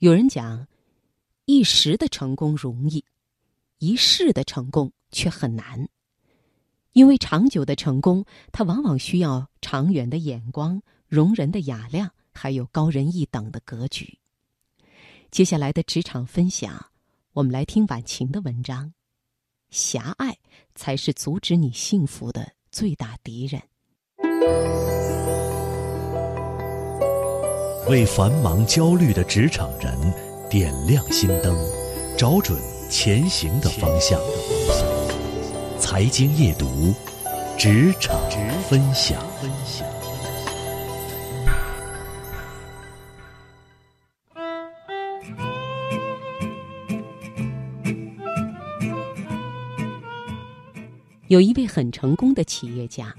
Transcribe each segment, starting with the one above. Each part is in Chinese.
有人讲，一时的成功容易，一世的成功却很难。因为长久的成功，它往往需要长远的眼光、容人的雅量，还有高人一等的格局。接下来的职场分享，我们来听晚晴的文章：狭隘才是阻止你幸福的最大敌人。为繁忙焦虑的职场人点亮心灯，找准前行的方向。财经夜读，职场分享。有一位很成功的企业家，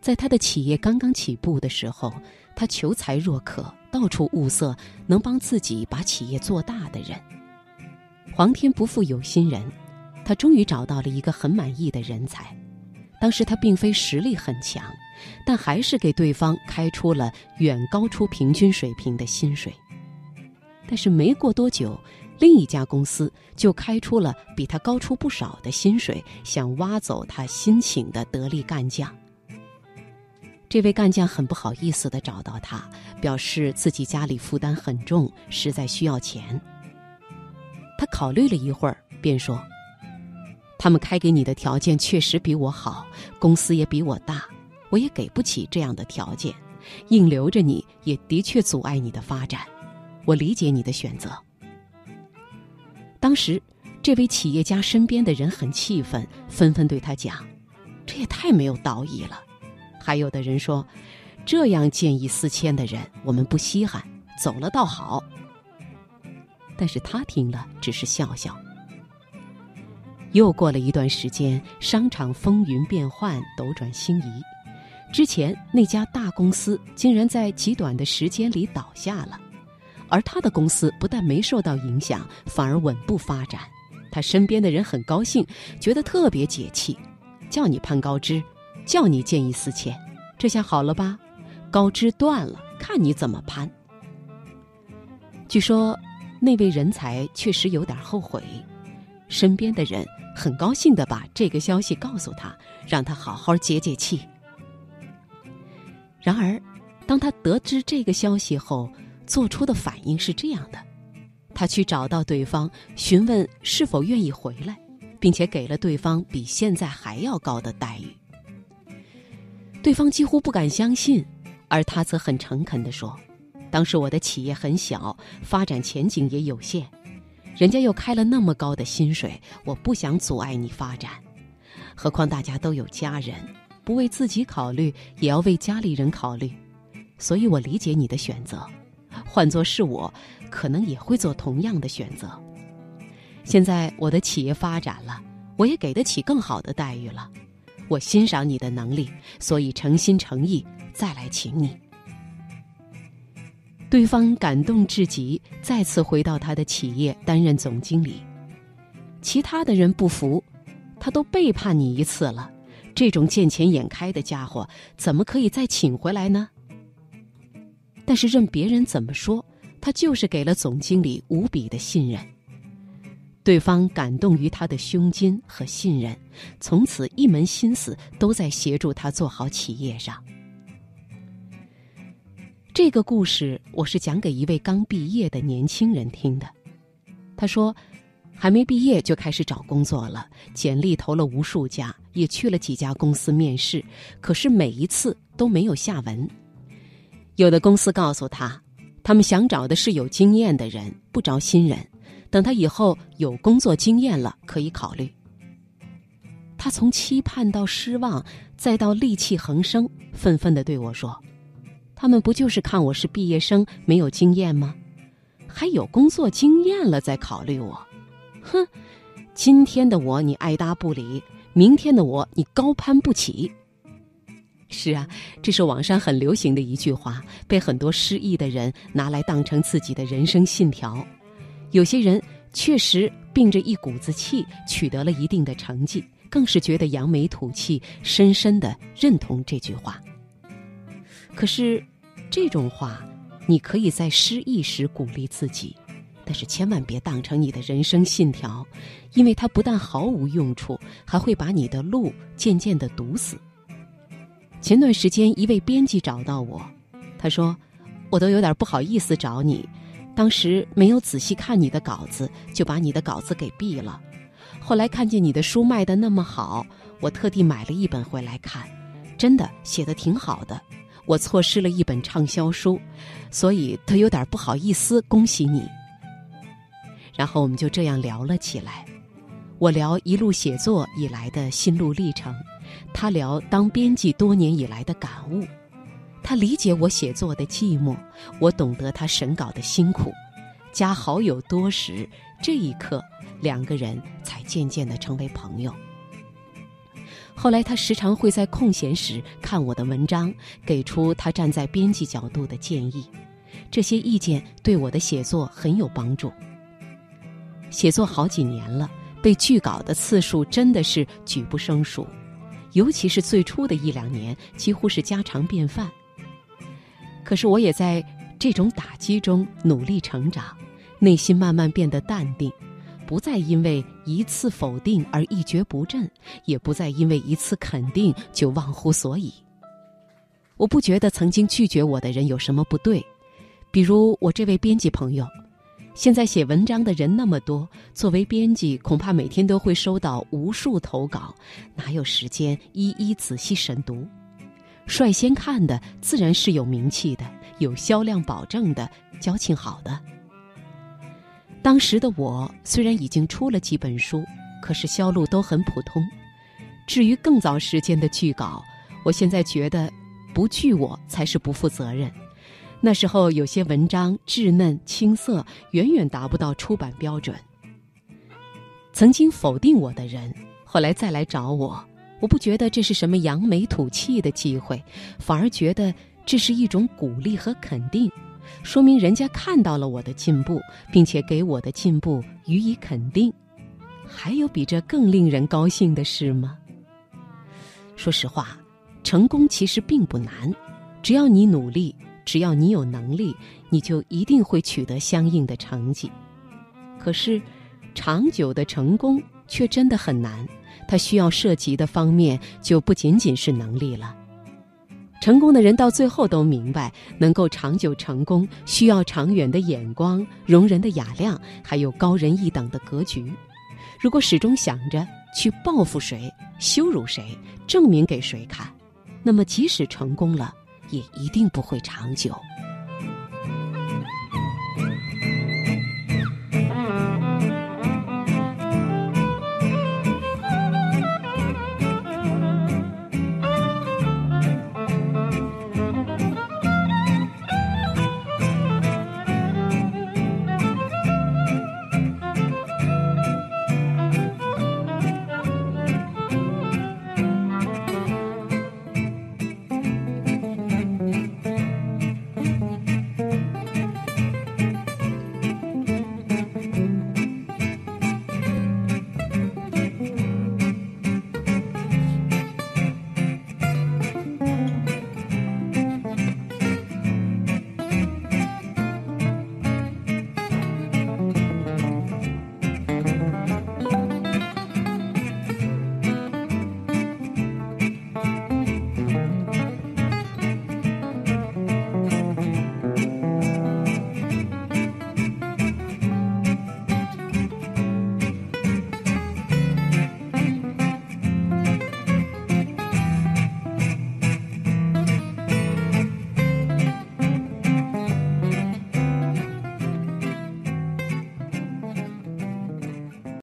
在他的企业刚刚起步的时候，他求才若渴。到处物色能帮自己把企业做大的人。皇天不负有心人，他终于找到了一个很满意的人才。当时他并非实力很强，但还是给对方开出了远高出平均水平的薪水。但是没过多久，另一家公司就开出了比他高出不少的薪水，想挖走他新请的得力干将。这位干将很不好意思的找到他，表示自己家里负担很重，实在需要钱。他考虑了一会儿，便说：“他们开给你的条件确实比我好，公司也比我大，我也给不起这样的条件，硬留着你也的确阻碍你的发展。我理解你的选择。”当时，这位企业家身边的人很气愤，纷纷对他讲：“这也太没有道义了。”还有的人说，这样见异思迁的人，我们不稀罕，走了倒好。但是他听了，只是笑笑。又过了一段时间，商场风云变幻，斗转星移。之前那家大公司竟然在极短的时间里倒下了，而他的公司不但没受到影响，反而稳步发展。他身边的人很高兴，觉得特别解气，叫你攀高枝。叫你见异思迁，这下好了吧？高枝断了，看你怎么攀。据说那位人才确实有点后悔，身边的人很高兴的把这个消息告诉他，让他好好解解气。然而，当他得知这个消息后，做出的反应是这样的：他去找到对方，询问是否愿意回来，并且给了对方比现在还要高的待遇。对方几乎不敢相信，而他则很诚恳地说：“当时我的企业很小，发展前景也有限，人家又开了那么高的薪水，我不想阻碍你发展。何况大家都有家人，不为自己考虑，也要为家里人考虑。所以我理解你的选择，换做是我，可能也会做同样的选择。现在我的企业发展了，我也给得起更好的待遇了。”我欣赏你的能力，所以诚心诚意再来请你。对方感动至极，再次回到他的企业担任总经理。其他的人不服，他都背叛你一次了，这种见钱眼开的家伙，怎么可以再请回来呢？但是任别人怎么说，他就是给了总经理无比的信任。对方感动于他的胸襟和信任，从此一门心思都在协助他做好企业上。这个故事我是讲给一位刚毕业的年轻人听的。他说，还没毕业就开始找工作了，简历投了无数家，也去了几家公司面试，可是每一次都没有下文。有的公司告诉他，他们想找的是有经验的人，不招新人。等他以后有工作经验了，可以考虑。他从期盼到失望，再到戾气横生，愤愤的对我说：“他们不就是看我是毕业生，没有经验吗？还有工作经验了再考虑我？哼！今天的我你爱搭不理，明天的我你高攀不起。”是啊，这是网上很流行的一句话，被很多失意的人拿来当成自己的人生信条。有些人确实秉着一股子气取得了一定的成绩，更是觉得扬眉吐气，深深的认同这句话。可是，这种话，你可以在失意时鼓励自己，但是千万别当成你的人生信条，因为它不但毫无用处，还会把你的路渐渐的堵死。前段时间，一位编辑找到我，他说：“我都有点不好意思找你，当时没有仔细看你的稿子，就把你的稿子给毙了。后来看见你的书卖的那么好，我特地买了一本回来看，真的写的挺好的。我错失了一本畅销书，所以都有点不好意思恭喜你。”然后我们就这样聊了起来，我聊一路写作以来的心路历程，他聊当编辑多年以来的感悟，他理解我写作的寂寞，我懂得他审稿的辛苦。加好友多时，这一刻，两个人才渐渐的成为朋友。后来他时常会在空闲时看我的文章，给出他站在编辑角度的建议，这些意见对我的写作很有帮助。写作好几年了，被拒稿的次数真的是举不胜数，尤其是最初的一两年，几乎是家常便饭。可是我也在这种打击中努力成长，内心慢慢变得淡定，不再因为一次否定而一蹶不振，也不再因为一次肯定就忘乎所以。我不觉得曾经拒绝我的人有什么不对，比如我这位编辑朋友。现在写文章的人那么多，作为编辑，恐怕每天都会收到无数投稿，哪有时间一一仔细审读？率先看的自然是有名气的、有销量保证的、交情好的。当时的我虽然已经出了几本书，可是销路都很普通。至于更早时间的剧稿，我现在觉得，不拒我才是不负责任。那时候有些文章稚嫩青涩，远远达不到出版标准。曾经否定我的人，后来再来找我，我不觉得这是什么扬眉吐气的机会，反而觉得这是一种鼓励和肯定，说明人家看到了我的进步，并且给我的进步予以肯定。还有比这更令人高兴的事吗？说实话，成功其实并不难，只要你努力。只要你有能力，你就一定会取得相应的成绩。可是，长久的成功却真的很难，它需要涉及的方面就不仅仅是能力了。成功的人到最后都明白，能够长久成功，需要长远的眼光、容人的雅量，还有高人一等的格局。如果始终想着去报复谁、羞辱谁、证明给谁看，那么即使成功了，也一定不会长久。